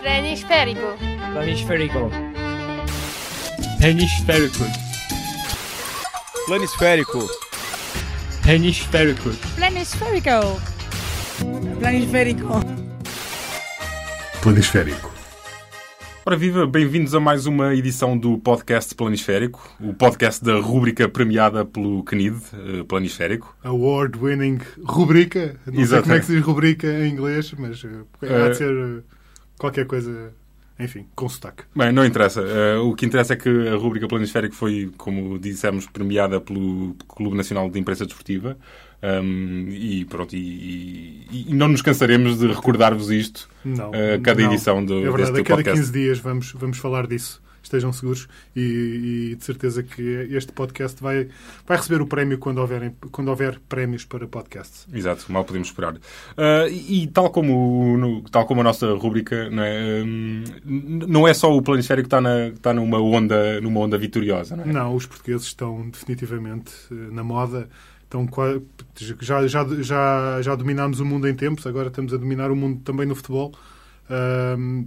Planisférico. Planisférico. Hemisférico. Planisférico. Hemisférico. Planisférico. Planisférico. Planisférico. Ora viva, bem-vindos a mais uma edição do podcast Planisférico, o podcast da rúbrica premiada pelo CNID, eh, Planisférico. Award-winning rubrica. Não sei Exato. como é que se diz rubrica em inglês, mas uh, há Eh, de ser uh, qualquer coisa, enfim, com sotaque. Bem, não interessa. Eh, o que interessa é que a rúbrica Planisférico foi, como dissemos, premiada pelo Clube Nacional de Imprensa Desportiva. Um, e pronto, e, e- e não nos cansaremos de recordar-vos isto Não. a cada não. edição do, É verdade, deste a cada podcast. 15 dias vamos, vamos falar disso. Estejam seguros e, e de certeza que este podcast vai, vai receber o prémio quando, houverem, quando houver prémios para podcasts. Exato, mal podemos esperar. Ah, e, e tal como, no- tal como a nossa rúbrica, não é, Hum, não é só o planisfério que está, na, que está numa, onda, numa onda vitoriosa, não é? Não, os portugueses estão definitivamente eh, na moda. Estão qua- já, já, já, já dominámos o mundo em tempos, agora estamos a dominar o mundo também no futebol. Ahm,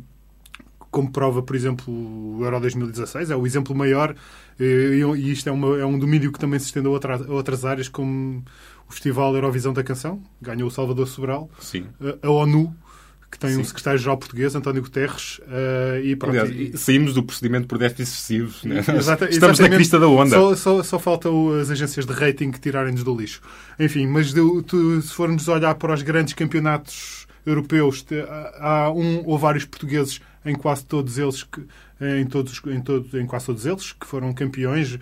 como prova, por exemplo, o Euro 2016, é o exemplo maior, eh, e, isto é, uma- é um domínio que também se estende a, outra- a outras áreas, como o Festival Eurovisão da Canção, ganhou o Salvador Sobral, Sim. a, a ONU, que tem um Sim. secretário-geral português, António Guterres, eh, e pronto, Aliás, saímos do procedimento por déficit excessivos. né? Exata- Estamos na crista da onda. Só, só, só falta o- as agências de rating que tirarem-nos do lixo. Enfim, mas de- tu- se formos olhar para os grandes campeonatos europeus, há um ou vários portugueses em quase todos eles, que, em, todos, em, todos, em quase todos eles, que foram campeões.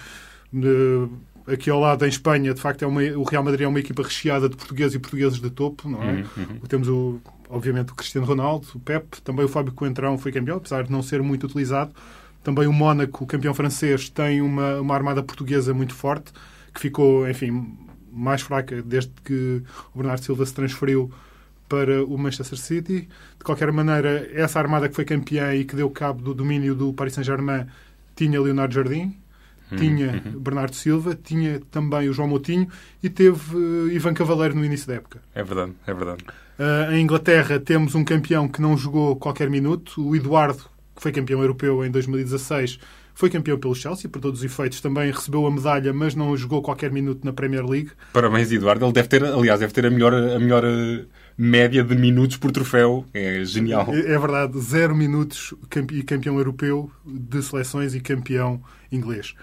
De- aqui ao lado, em Espanha, de facto, é uma, o Real Madrid é uma equipa recheada de portugueses e portugueses de topo, não é? Uhum, uhum. Temos, o, obviamente, o Cristiano Ronaldo, o Pep, também o Fábio Coentrão foi campeão, apesar de não ser muito utilizado. Também o Mónaco, o campeão francês, tem uma, uma armada portuguesa muito forte, que ficou, enfim, mais fraca desde que o Bernardo Silva se transferiu para o Manchester City. De qualquer maneira, essa armada que foi campeã e que deu cabo do domínio do Paris Saint-Germain tinha Leonardo Jardim, tinha Bernardo Silva, tinha também o João Moutinho e teve eh, Ivan Cavaleiro no início da época. É verdade, é verdade. Uh, em Inglaterra temos um campeão que não jogou qualquer minuto. O Eduardo, que foi campeão europeu em 2016, foi campeão pelo Chelsea, por todos os efeitos. Também recebeu a medalha, mas não jogou qualquer minuto na Premier League. Parabéns, Eduardo. Ele deve ter, aliás, deve ter a melhor, a melhor eh, média de minutos por troféu. É genial. É, é verdade, zero minutos e campeão europeu de seleções e campeão inglês.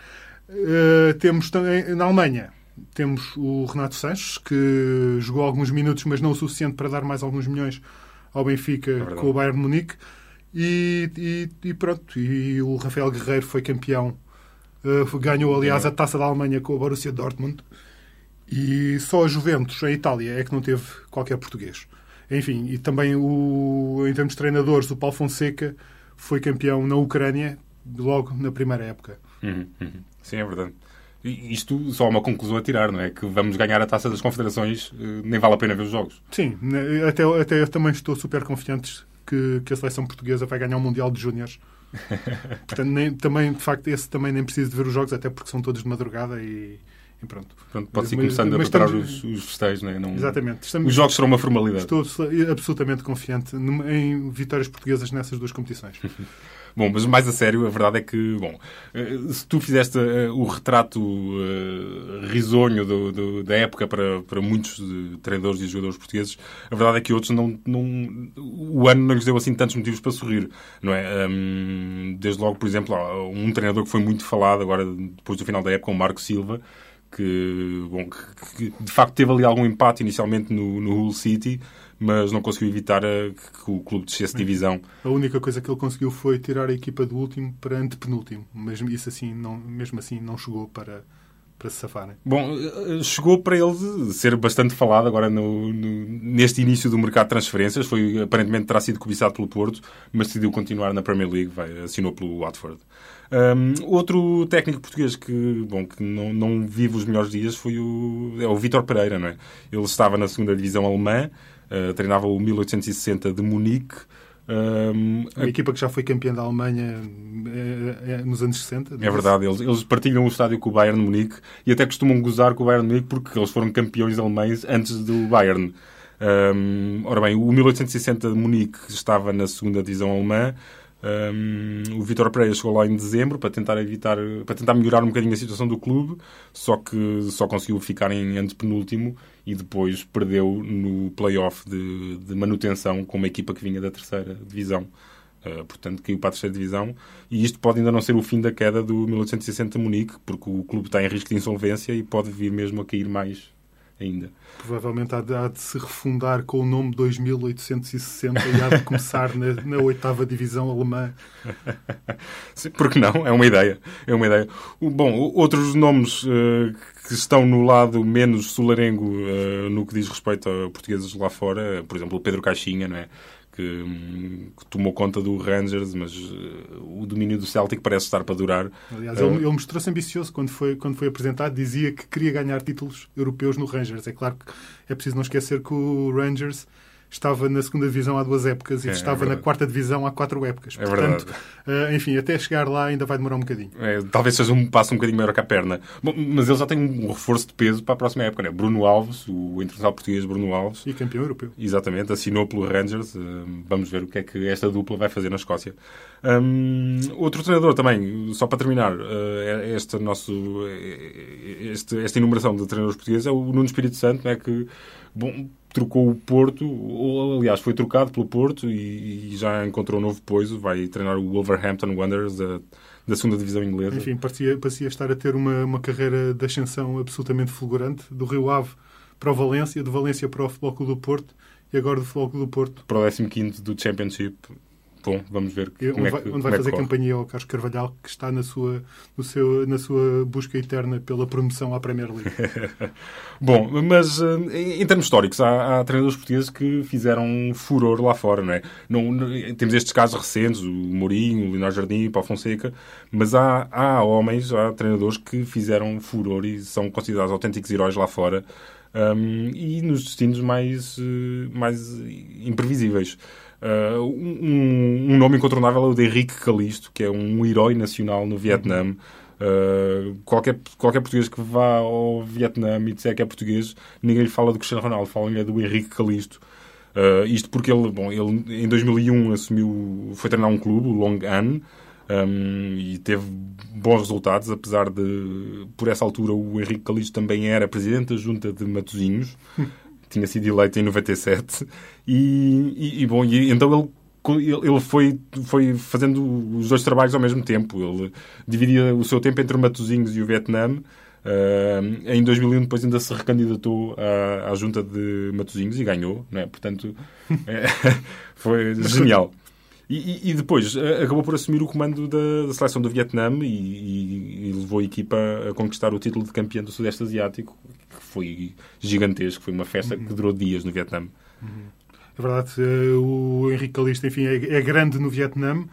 Uh, temos também na Alemanha. Temos o Renato Sanches, que jogou alguns minutos, mas não o suficiente para dar mais alguns milhões ao Benfica verdade. com o Bayern Munique. E, e- e pronto, e o Rafael Guerreiro foi campeão. Uh, ganhou, aliás, a taça da Alemanha com o Borussia Dortmund. E só a Juventus, a Itália, é que não teve qualquer português. Enfim, e também o, em termos de treinadores, o Paulo Fonseca foi campeão na Ucrânia logo na primeira época. Uhum, uhum. Sim, é verdade. E Isto só há uma conclusão a tirar, não é? Que vamos ganhar a taça das confederações, eh, nem vale a pena ver os jogos. Sim, né, até, até eu também estou super confiante que, que a seleção portuguesa vai ganhar o Mundial de Júniores. Portanto, nem, também, de facto, esse também nem preciso de ver os jogos, até porque são todos de madrugada e, e pronto. Pronto, pode ser Mas- começando a mas preparar estamos- os, os festejos, não é? Não- Exatamente. Estamos- Os jogos serão uma formalidade. Estou absolutamente confiante em vitórias portuguesas nessas duas competições. Bom, mas mais a sério, a verdade é que, bom, eh, se tu fizeste eh, o retrato eh, risonho do- do- da época para, para muitos treinadores e jogadores portugueses, a verdade é que outros não, não, o ano não lhes deu assim tantos motivos para sorrir, não é? Desde logo, por exemplo, um treinador que foi muito falado agora, depois do final da época, o Marco Silva, que, bom, que, que de facto teve ali algum empate inicialmente no, no Hull City, mas não conseguiu evitar eh, que, que o clube descesse de divisão. A única coisa que ele conseguiu foi tirar a equipa do último para antepenúltimo. Mas isso assim, não, mesmo assim não chegou para, para se safarem. Bom, chegou para ele ser bastante falado agora no, no- neste início do mercado de transferências. Foi, aparentemente terá sido cobiçado pelo Porto, mas decidiu continuar na Premier League, vai, assinou pelo Watford. Um, outro técnico português que, bom, que não, não vive os melhores dias foi o, é o Vítor Pereira. Não é? Ele estava na segunda divisão alemã, eh, treinava o 1860 de Munique. Um, Uma equipa que já foi campeã da Alemanha é, é, nos anos 60. É verdade, eles, eles partilham o estádio com o Bayern de Munique e até costumam gozar com o Bayern de Munique porque eles foram campeões alemães antes do Bayern. Um, ora bem, o 1860 de Munique estava na segunda divisão alemã. Um, o Vitor Pereira chegou lá em dezembro para tentar evitar, para tentar melhorar um bocadinho a situação do clube, só que só conseguiu ficar em antepenúltimo e depois perdeu no play-off de, de, manutenção com uma equipa que vinha da terceira divisão. Uh, portanto, caiu para a terceira divisão. E isto pode ainda não ser o fim da queda do 1860 Munique, porque o clube está em risco de insolvência e pode vir mesmo a cair mais ainda. Provavelmente há de, há de, se refundar com o nome 2860 e há de começar na, oitava divisão alemã. Sim, porque não? É uma ideia. É uma ideia. Bom, outros nomes uh, que estão no lado menos solarengo uh, no que diz respeito a portugueses lá fora, por exemplo, o Pedro Caixinha, não é? Que, que, tomou conta do Rangers, mas uh, o domínio do Celtic parece estar para durar. Aliás, ele, ele mostrou-se ambicioso quando foi, quando foi apresentado, dizia que queria ganhar títulos europeus no Rangers. É claro que é preciso não esquecer que o Rangers estava na segunda divisão há duas épocas e é, estava é na quarta divisão há quatro épocas. É Portanto, uh, enfim, até chegar lá ainda vai demorar um bocadinho. É, talvez seja um passo um bocadinho maior que a perna. Bom, mas ele já tem um reforço de peso para a próxima época, né? Bruno Alves, o internacional português Bruno Alves. E campeão europeu. Exatamente, assinou pelo Rangers. Uh, vamos ver o que é que esta dupla vai fazer na Escócia. Um, outro treinador também, só para terminar, uh, este nosso, este, esta enumeração de treinadores portugueses é o Nuno Espírito Santo, né? que bom, trocou o Porto, ou aliás foi trocado pelo Porto e, e já encontrou um novo poiso, vai treinar o Wolverhampton Wanderers da, da segunda divisão inglesa. Enfim, parecia, parecia estar a ter uma, uma carreira de ascensão absolutamente fulgurante, do Rio Ave para o Valência, do Valência para o Futebol Clube do Porto e agora do Futebol Clube do Porto. Para o 15 do Championship, Bom, vamos ver como onde é que, onde vai é fazer corre. campanha ao Carlos Carvalhal, que está na sua, no seu, na sua busca eterna pela promoção à Premier League. Bom, mas eh, em termos históricos, há, há, treinadores portugueses que fizeram furor lá fora, não é? Não, não, temos estes casos recentes, o Mourinho, o Leonardo Jardim, o Paulo Fonseca, mas há, há homens, há treinadores que fizeram furor e são considerados autênticos heróis lá fora. Um, e nos destinos mais, eh, mais imprevisíveis. Uh, um, um, nome incontornável é o de Henrique Calisto, que é um herói nacional no Vietnã. Uh, qualquer, qualquer português que vá ao Vietnã e disser que é português, ninguém lhe fala do Cristiano Ronaldo, falam-lhe do Henrique Calisto. Uh, isto porque ele, bom, ele em 2001 assumiu, foi treinar um clube, o Long An, um, e teve bons resultados, apesar de, por essa altura, o Henrique Calisto também era presidente da junta de Matosinhos. tinha sido eleito em 97 e, e, e bom, e, então ele ele foi, foi fazendo os dois trabalhos ao mesmo tempo. Ele dividia o seu tempo entre Matosinhos e o Vietnã. Uh, em 2001 depois ainda se recandidatou à, à junta de Matosinhos e ganhou, né? portanto é, foi genial. E, e, depois acabou por assumir o comando da, da seleção do Vietnã e, e, levou a equipa a conquistar o título de campeão do Sudeste Asiático, que foi gigantesco, foi uma festa uhum. que durou dias no Vietnã. Uhum. É verdade, eh, o Henrique Calista, enfim, é, é grande no Vietnã.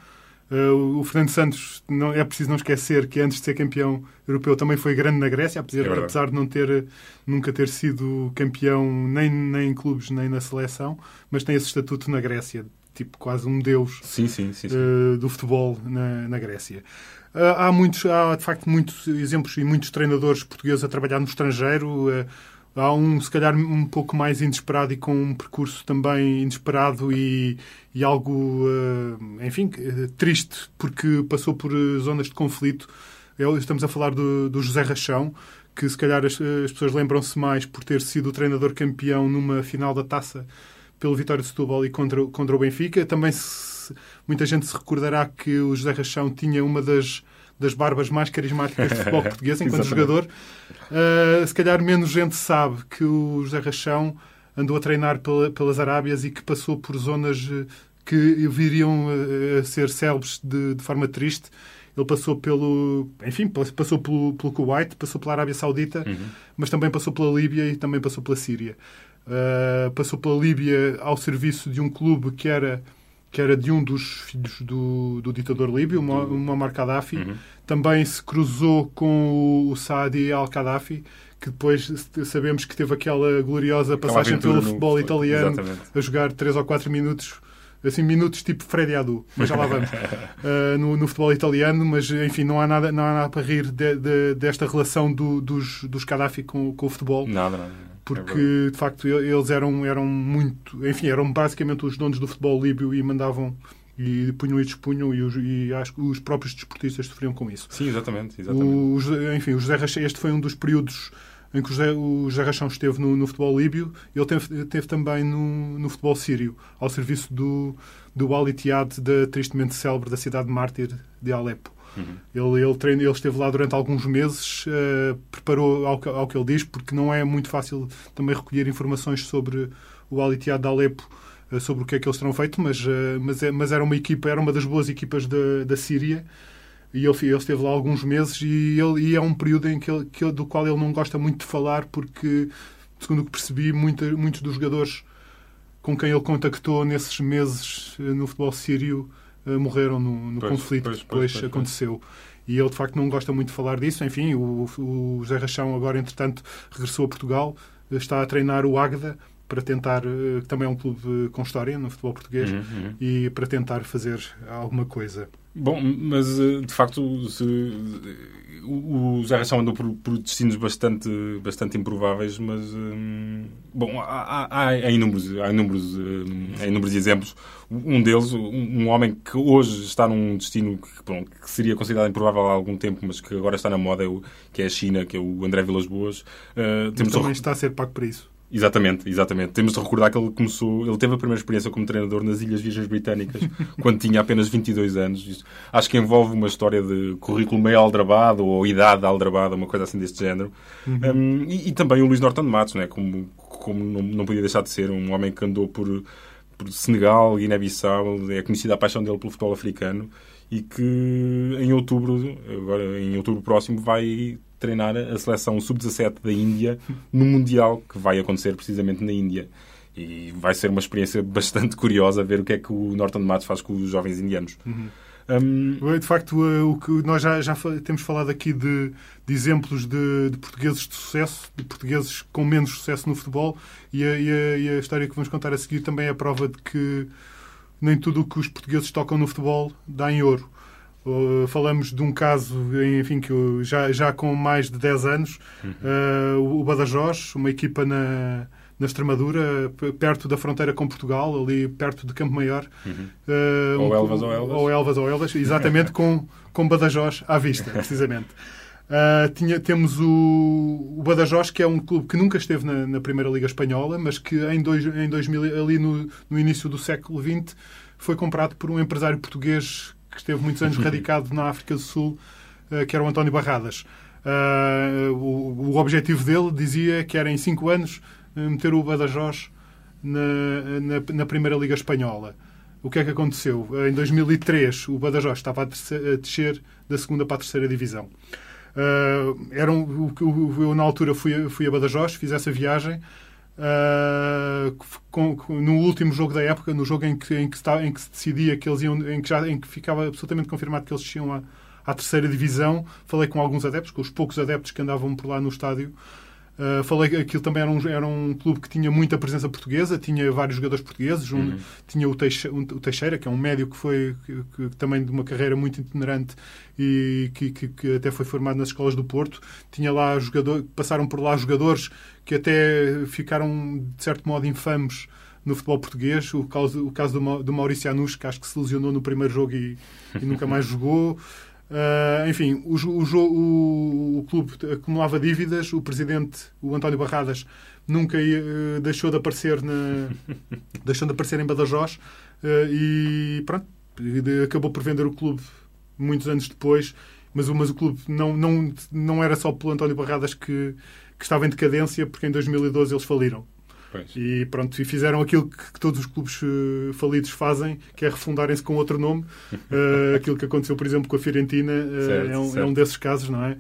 Eh, o Fernando Santos, não, é preciso não esquecer que antes de ser campeão europeu também foi grande na Grécia, apesar, é apesar de não ter, nunca ter sido campeão nem, nem em clubes nem na seleção, mas tem esse estatuto na Grécia tipo quase um deus sim, sim, sim, uh, do futebol na, na Grécia. Uh, há, muitos, há, de facto, muitos exemplos e muitos treinadores portugueses a trabalhar no estrangeiro. Uh, há um, se calhar, um pouco mais inesperado e com um percurso também inesperado e, e algo, enfim, triste, porque passou por zonas de conflito. Estamos a falar do, do José Rachão, que se calhar as, as pessoas lembram-se mais por ter sido o treinador campeão numa final da taça pelo Vitória de Setúbal e contra, contra o Benfica. Também se, muita gente se recordará que o José Rachão tinha uma das, das barbas mais carismáticas do futebol português enquanto jogador. Uh, se calhar menos gente sabe que o José Rachão andou a treinar pela, pelas Arábias e que passou por zonas eh, que viriam a, a ser célebres de, de, forma triste. Ele passou pelo, enfim, passou pelo, pelo Kuwait, passou pela Arábia Saudita, uhum. mas também passou pela Líbia e também passou pela Síria. Uh, passou pela Líbia ao serviço de um clube que era que era de um dos filhos do, do ditador líbio, o Muammar Gaddafi. Uhum. Também se cruzou com o Saadi al-Qaddafi, que depois sabemos que teve aquela gloriosa passagem pelo futebol italiano, Exatamente. a jogar 3 ou 4 minutos assim, minutos tipo Freddy Adu, mas já lá vamos, uh, no, no, futebol italiano, mas enfim, não há nada, não há nada para rir de, de, desta relação do, dos, dos Gaddafi com, com o futebol. Nada, nada. Porque de facto eles eram, eram muito, enfim, eram basicamente os donos do futebol líbio e mandavam e punham e despunham e, os, e acho que os próprios desportistas sofriam com isso. Sim, exatamente. exatamente. Os, enfim, o José Rachão, este foi um dos períodos em que o José, o José Rachão esteve no, no futebol líbio e ele teve, teve também no, no, futebol sírio, ao serviço do, do Al Ittihad, da tristemente célebre da cidade mártir de Alepo. Uhum. Ele, ele, treino, ele esteve lá durante alguns meses, uh, preparou ao, ao, que ele diz, porque não é muito fácil também recolher informações sobre o Al Ittihad de Alepo, uh, sobre o que é que eles terão feito, mas, uh, mas, é, mas, era uma equipa, era uma das boas equipas da, da Síria. E ele, ele, esteve lá alguns meses e, ele, e é um período em que, ele, que do qual ele não gosta muito de falar porque, segundo o que percebi, muita, muitos dos jogadores com quem ele contactou nesses meses no futebol sírio eh, morreram no, no pois, conflito pois, que depois pois, aconteceu. E ele, de facto, não gosta muito de falar disso. Enfim, o, o José Rachão agora, entretanto, regressou a Portugal, está a treinar o Águeda para tentar, eh, que também é um clube com história no futebol português, uhum, uhum. e para tentar fazer alguma coisa. Bom, mas eh, de facto se, o Zé Rachão andou por, por, destinos bastante, bastante improváveis, mas hum, bom, há, há, há, inúmeros, há, inúmeros, há inúmeros exemplos. Um deles, um, homem que hoje está num destino que, bom, que, seria considerado improvável há algum tempo, mas que agora está na moda, é o, que é a China, que é o André Vilas Boas. Uh, temos também está a ser pago para isso. Exatamente, exatamente. Temos de recordar que ele começou, ele teve a primeira experiência como treinador nas Ilhas Virgens Britânicas, quando tinha apenas 22 anos. Acho que envolve uma história de currículo meio aldrabado ou idade aldrabada, uma coisa assim deste género. Uhum. Um, e, e, também o Luís Norton Matos, né? como, como não, não podia deixar de ser um homem que andou por, por Senegal, Guiné-Bissau, é conhecida a paixão dele pelo futebol africano e que em outubro, agora em outubro próximo, vai treinar a seleção sub-17 da Índia no Mundial que vai acontecer precisamente na Índia. E vai ser uma experiência bastante curiosa ver o que é que o Norton Matos faz com os jovens indianos. Uhum. Um... De facto, o que nós já, já temos falado aqui de, de exemplos de, de, portugueses de sucesso, de portugueses com menos sucesso no futebol, e a, e, a, e a, história que vamos contar a seguir também é a prova de que nem tudo o que os portugueses tocam no futebol dá em ouro. Uh, falamos de um caso, enfim, que já, já com mais de 10 anos, uhum. uh, o Badajoz, uma equipa na, na Extremadura, perto da fronteira com Portugal, ali perto de Campo Maior. Uhum. Uh, ou Elvas ou Elvas. Ou Elvas ou Elvas, exatamente com, com Badajoz à vista, precisamente. Tinha, temos o, o, Badajoz, que é um clube que nunca esteve na, na Primeira Liga Espanhola, mas que em, dois, em 2000, ali no, no início do século XX, foi comprado por um empresário português que esteve muitos anos radicado na África do Sul, uh, que era o António Barradas. Uh, o, o, objetivo dele dizia que era em cinco anos meter o Badajoz na, na, na, Primeira Liga Espanhola. O que é que aconteceu? Em 2003, o Badajoz estava a descer da segunda para a terceira divisão. Uh, era um, eu, na altura, fui, fui a Badajoz, fiz essa viagem Uh, com, com, no último jogo da época, no jogo em que, em que, em que se decidia que eles iam, em que, já, em que ficava absolutamente confirmado que eles tinham a, à terceira divisão, falei com alguns adeptos, com os poucos adeptos que andavam por lá no estádio, Uh, falei que aquilo também era um, era um clube que tinha muita presença portuguesa, tinha vários jogadores portugueses. Um, uhum. Tinha o Teixeira, um, o Teixeira, que é um médio que foi que, que, também de uma carreira muito itinerante e que, que, até foi formado nas escolas do Porto. Tinha lá jogadores, passaram por lá jogadores que até ficaram, de certo modo, infames no futebol português. O caso, o caso do, do Maurício Anus, que acho que se lesionou no primeiro jogo e, e nunca mais jogou. Uh, enfim, o, o, o, o, clube acumulava dívidas, o presidente, o António Barradas, nunca ia, uh, deixou de aparecer na, deixou de aparecer em Badajoz uh, e pronto, acabou por vender o clube muitos anos depois, mas, mas o clube não, não, não era só pelo António Barradas que, que estava em decadência, porque em 2012 eles faliram. Pois. E pronto, e fizeram aquilo que, que todos os clubes uh, falidos fazem, que é refundarem-se com outro nome. Uh, aquilo que aconteceu, por exemplo, com a Fiorentina uh, certo, é, um, é, um, desses casos, não é?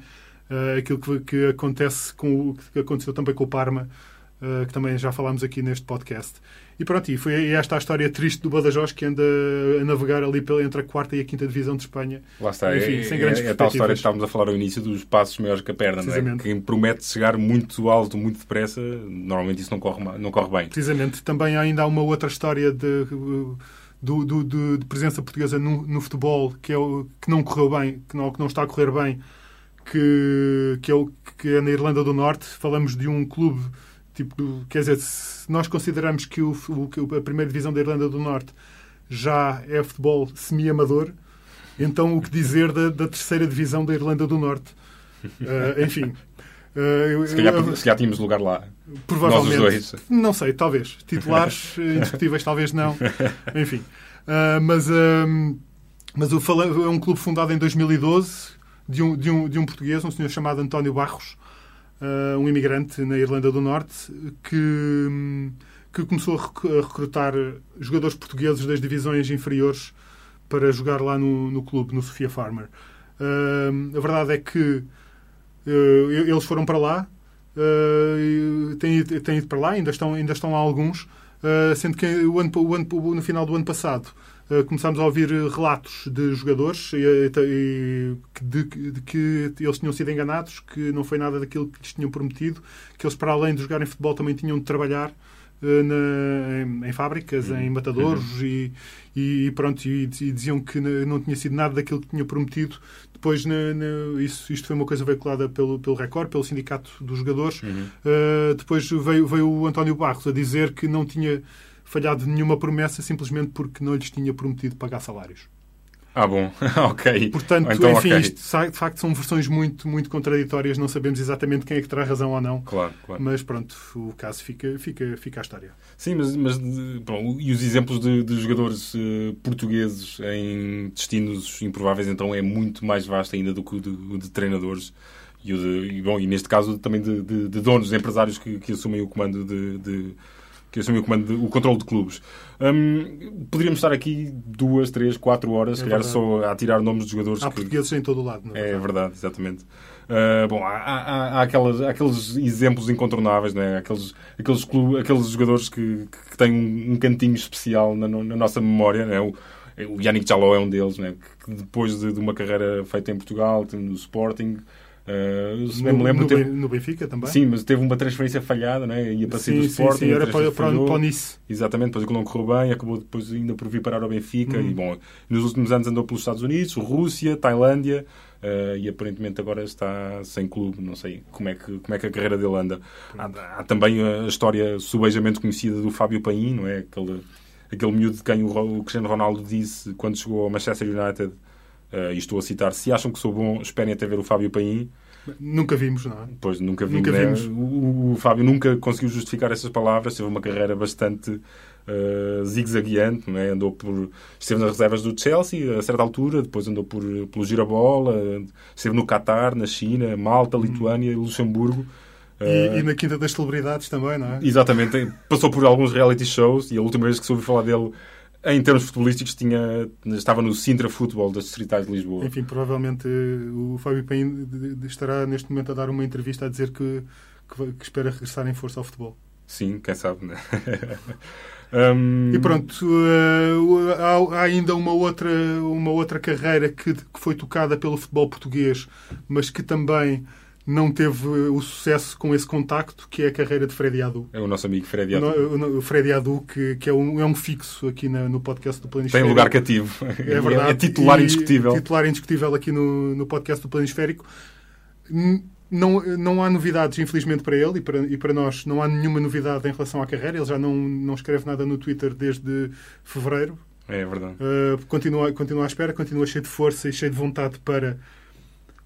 aquilo que, que, acontece com o que aconteceu também com o Parma, que também já falámos aqui neste podcast. E pronto, e foi esta a história triste do Badajoz que anda a navegar ali entre a quarta e a quinta divisão de Espanha. Lá está, Enfim, é, sem grandes é, é a tal história que estávamos a falar ao início dos passos maiores que a perna, não é? Quem promete chegar muito alto, muito depressa, normalmente isso não corre, não corre bem. Precisamente. Também ainda há uma outra história de, do, do, de, de presença portuguesa no, no, futebol que, é o, que não correu bem, que não, que não está a correr bem, que, que, é o, que é na Irlanda do Norte. Falamos de um clube Tipo, quer dizer, se nós consideramos que, o, a primeira divisão da Irlanda do Norte já é futebol semi-amador, então o que dizer da, da terceira divisão da Irlanda do Norte? Uh, enfim. Uh, se, calhar, eu, se calhar tínhamos lugar lá. Provavelmente. Nós os dois. Não sei, talvez. Titulares indiscutíveis, talvez não. Enfim. Uh, mas mas o é um clube fundado em 2012 de um, de um, de um português, um senhor chamado António Barros, uh, um imigrante na Irlanda do Norte, que, que começou a recrutar jogadores portugueses das divisões inferiores para jogar lá no, no clube, no Sofia Farmer. Uh, a verdade é que uh, eles foram para lá, têm, têm ido para lá, ainda estão, ainda estão lá alguns, sendo que o ano, o ano, no final do ano passado começámos a ouvir relatos de jogadores e, e, de, que eles tinham sido enganados, que não foi nada daquilo que lhes tinham prometido, que eles, para além de jogarem futebol, também tinham de trabalhar eh, na, em, em, fábricas, em uhum. matadouros uhum. e, e, pronto, e, e, diziam que não tinha sido nada daquilo que tinham prometido. Depois, na, na, isso, isto foi uma coisa veiculada pelo, pelo Record, pelo Sindicato dos Jogadores. Uhum. Uh, depois veio, veio o António Barros a dizer que não tinha falhado nenhuma promessa simplesmente porque não lhes tinha prometido pagar salários. Ah, bom, ok. Portanto, então, enfim, okay. isto de facto são versões muito, muito contraditórias, não sabemos exatamente quem é que terá razão ou não. Claro, claro. Mas pronto, o caso fica, fica, fica a história. Sim, mas, mas bom, e os exemplos de, de jogadores uh, portugueses em destinos improváveis, então é muito mais vasto ainda do que o de, de treinadores. E, o de, e, bom, e neste caso também de, de, de donos, de empresários que, que assumem o comando de que assumiu o, comando o controle de clubes. Um, poderíamos estar aqui duas, três, quatro horas, é se calhar só a tirar nomes de jogadores. Há que... portugueses em todo o lado, não é? É verdade, exatamente. Uh, bom, há, há, há, aquelas, há aqueles exemplos incontornáveis, né? aqueles, aqueles, clubes, aqueles jogadores que, que têm um, um cantinho especial na, na nossa memória. Né? O, o Yannick Jaló é um deles, né? que depois de, de uma carreira feita em Portugal, no Sporting, Uh, no, me lembro, no, teve... no, Benfica também? Sim, mas teve uma transferência falhada, né? ia para sim, do Sporting. Sim, sim, era para, para, para o Nice. Exatamente, depois aquilo não correu bem, acabou depois ainda por vir parar ao Benfica. Hum. E bom, nos últimos anos andou pelos Estados Unidos, Rússia, Tailândia. Uh, e aparentemente agora está sem clube, não sei como é que, como é que a carreira dele anda. Há, há, também a história subejamente conhecida do Fábio Paim, não é? Aquele, aquele miúdo de quem o, o Cristiano Ronaldo disse quando chegou ao Manchester United e estou a citar, se acham que sou bom, esperem até ver o Fábio Paim. Nunca vimos, não é? Pois, nunca vimos. Nunca né? vimos. O, o, Fábio nunca conseguiu justificar essas palavras, teve uma carreira bastante uh, zigue-zagueante, é? andou por... esteve nas reservas do Chelsea a certa altura, depois andou por, pelo Girabola, esteve no Qatar, na China, Malta, Lituânia e Luxemburgo. E, uh, e, na Quinta das Celebridades também, não é? Exatamente. Passou por alguns reality shows e a última vez que soube falar dele em termos futebolísticos, tinha, estava no Sintra Futebol das Distritais de Lisboa. Enfim, provavelmente o Fábio Paim estará neste momento a dar uma entrevista a dizer que, que, que espera regressar em força ao futebol. Sim, quem sabe, né? um... E pronto, há, há, ainda uma outra, uma outra carreira que, que foi tocada pelo futebol português, mas que também não teve o sucesso com esse contacto, que é a carreira de Freddy Adu. É o nosso amigo Freddy Adu. O, o Freddy Adu, que, que é, um, é um fixo aqui na, no podcast do Planisférico. Tem lugar cativo. É verdade. É titular indiscutível. Titular indiscutível aqui no, no podcast do Planisférico. Não, não há novidades, infelizmente, para ele e para, e para nós. Não há nenhuma novidade em relação à carreira. Ele já não, não escreve nada no Twitter desde fevereiro. É verdade. Uh, continua, continua à espera, continua cheio de força e cheio de vontade para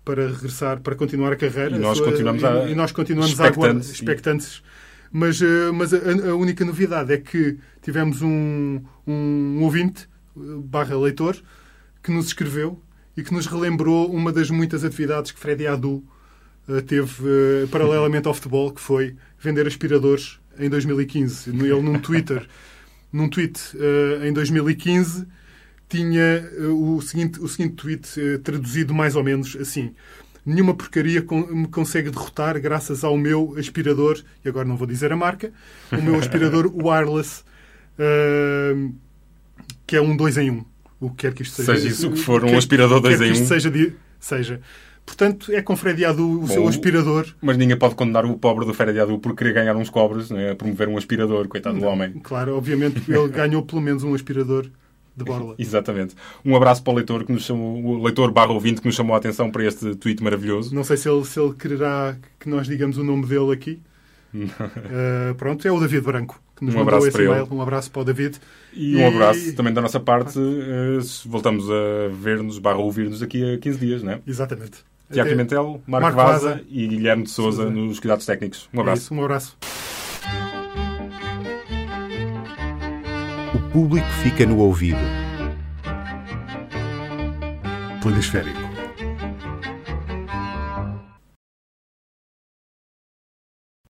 para regressar, para continuar a carreira. E nós continuamos a, e nós continuamos expectantes, a expectantes. Mas, eh, mas a, a, única novidade é que tivemos um, um ouvinte, eh, barra leitor, que nos escreveu e que nos relembrou uma das muitas atividades que Freddy Adu uh, teve uh, paralelamente ao futebol, que foi vender aspiradores em 2015. Ele num Twitter, num tweet uh, em 2015 tinha uh, o, seguinte, o seguinte tweet uh, traduzido mais ou menos assim. Nenhuma porcaria me consegue derrotar graças ao meu aspirador, e agora não vou dizer a marca, o meu aspirador wireless, uh, que é um 2 em 1. Um. O que quer que isto seja. Seja isso que for, um quer, aspirador 2 em 1. Um. Seja, seja. Portanto, é com Freddy Adu o Bom, seu aspirador. Mas ninguém pode condenar o pobre do Freddy Adu por querer ganhar uns cobres, né, a promover um aspirador, coitado não, do homem. Claro, obviamente ele ganhou pelo menos um aspirador de borla. Exatamente. Um abraço para o leitor, que nos chamou, o leitor barra ouvinte que nos chamou a atenção para este tweet maravilhoso. Não sei se ele, se ele quererá que nós digamos o nome dele aqui. Uh, pronto, é o David Branco que nos Um mandou abraço esse para ele. e-mail. Um abraço para o David. E um abraço também da nossa parte. eh, voltamos a ver-nos, barra ouvir-nos daqui a 15 dias, né? Exatamente. Tiago Pimentel, Marco, Marco Vaza, Vaza e Guilherme de Souza nos cuidados técnicos. Um É abraço. isso, um abraço. Público fica no ouvido. Planisférico.